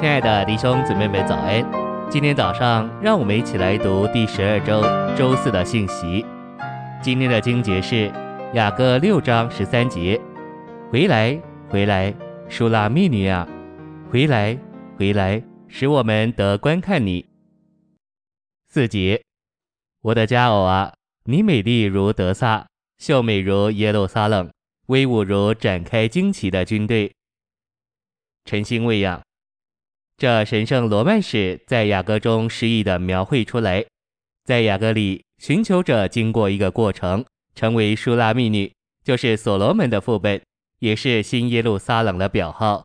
亲爱的弟兄姊妹们，早安！今天早上，让我们一起来读第十二周周四的信息。今天的经节是雅各六章十三节：“回来，回来，舒拉密女啊，回来，回来，使我们得观看你。”四节：“我的佳偶啊，你美丽如德撒，秀美如耶路撒冷，威武如展开旌旗的军队。”晨星喂养。这神圣罗曼史在雅歌中诗意地描绘出来，在雅歌里，寻求者经过一个过程，成为舒拉密女，就是所罗门的副本，也是新耶路撒冷的表号。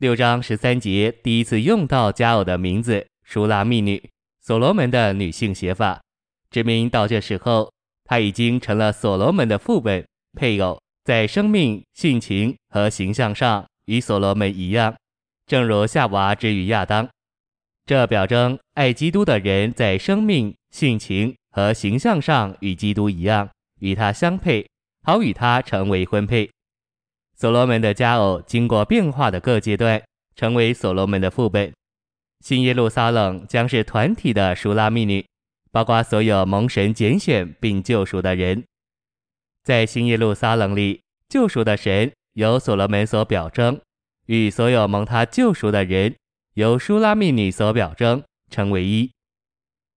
六章十三节第一次用到佳偶的名字舒拉密女，所罗门的女性写法，指明到这时候，她已经成了所罗门的副本配偶，在生命、性情和形象上与所罗门一样。正如夏娃之于亚当，这表征爱基督的人在生命、性情和形象上与基督一样，与他相配，好与他成为婚配。所罗门的佳偶经过变化的各阶段，成为所罗门的副本。新耶路撒冷将是团体的书拉密女，包括所有蒙神拣选并救赎的人。在新耶路撒冷里，救赎的神由所罗门所表征。与所有蒙他救赎的人，由舒拉密女所表征，成为一。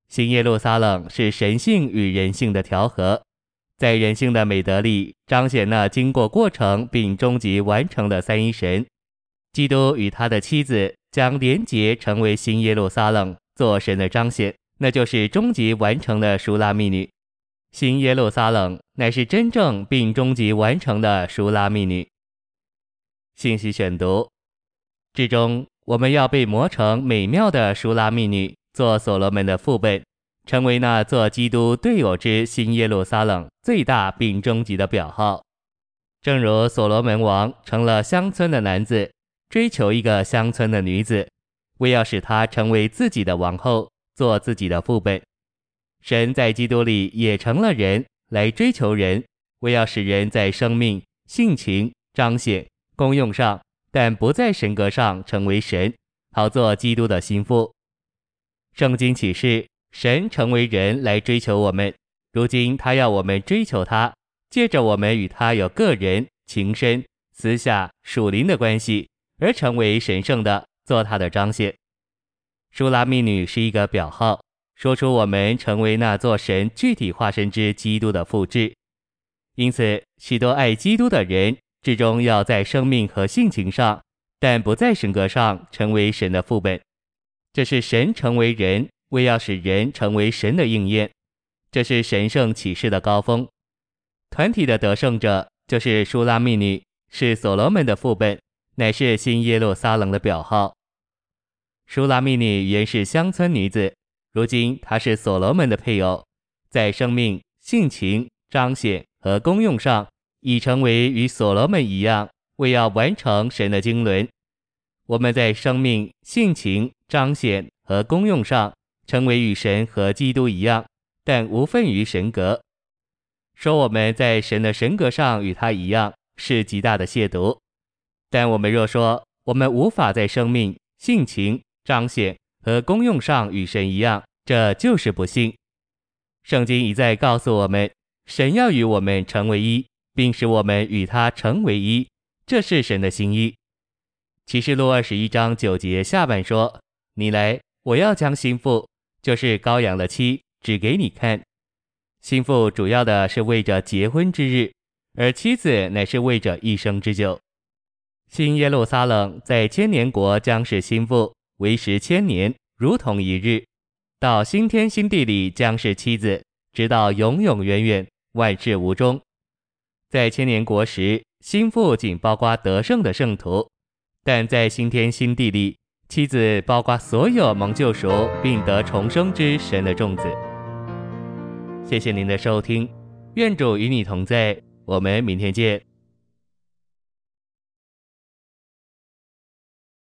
新耶路撒冷是神性与人性的调和，在人性的美德里彰显那经过过程并终极完成的三一神。基督与他的妻子将连结成为新耶路撒冷，做神的彰显，那就是终极完成的舒拉密女。新耶路撒冷乃是真正并终极完成的舒拉密女。信息选读，至终我们要被磨成美妙的舒拉密女，做所罗门的副本，成为那做基督队友之新耶路撒冷最大并终极的表号。正如所罗门王成了乡村的男子，追求一个乡村的女子，为要使她成为自己的王后，做自己的副本。神在基督里也成了人，来追求人，为要使人在生命、性情彰显。功用上，但不在神格上成为神，好做基督的心腹。圣经启示，神成为人来追求我们，如今他要我们追求他，借着我们与他有个人、情深、私下、属灵的关系，而成为神圣的，做他的彰显。舒拉密女是一个表号，说出我们成为那座神具体化身之基督的复制。因此，许多爱基督的人。至终要在生命和性情上，但不在神格上成为神的副本。这是神成为人，为要使人成为神的应验。这是神圣启示的高峰。团体的得胜者就是舒拉密女，是所罗门的副本，乃是新耶路撒冷的表号。舒拉密女原是乡村女子，如今她是所罗门的配偶，在生命、性情、彰显和功用上。已成为与所罗门一样，为要完成神的经纶。我们在生命、性情、彰显和功用上，成为与神和基督一样，但无分于神格。说我们在神的神格上与他一样，是极大的亵渎。但我们若说我们无法在生命、性情、彰显和功用上与神一样，这就是不信。圣经一再告诉我们，神要与我们成为一。并使我们与他成为一，这是神的心意。启示录二十一章九节下半说：“你来，我要将新妇，就是羔羊的妻，指给你看。新妇主要的是为着结婚之日，而妻子乃是为着一生之久。新耶路撒冷在千年国将是新妇，为时千年，如同一日；到新天新地里将是妻子，直到永永远远，万事无终。”在千年国时，心腹仅包括得胜的圣徒；但在新天新地里，妻子包括所有蒙救赎并得重生之神的众子。谢谢您的收听，愿主与你同在，我们明天见。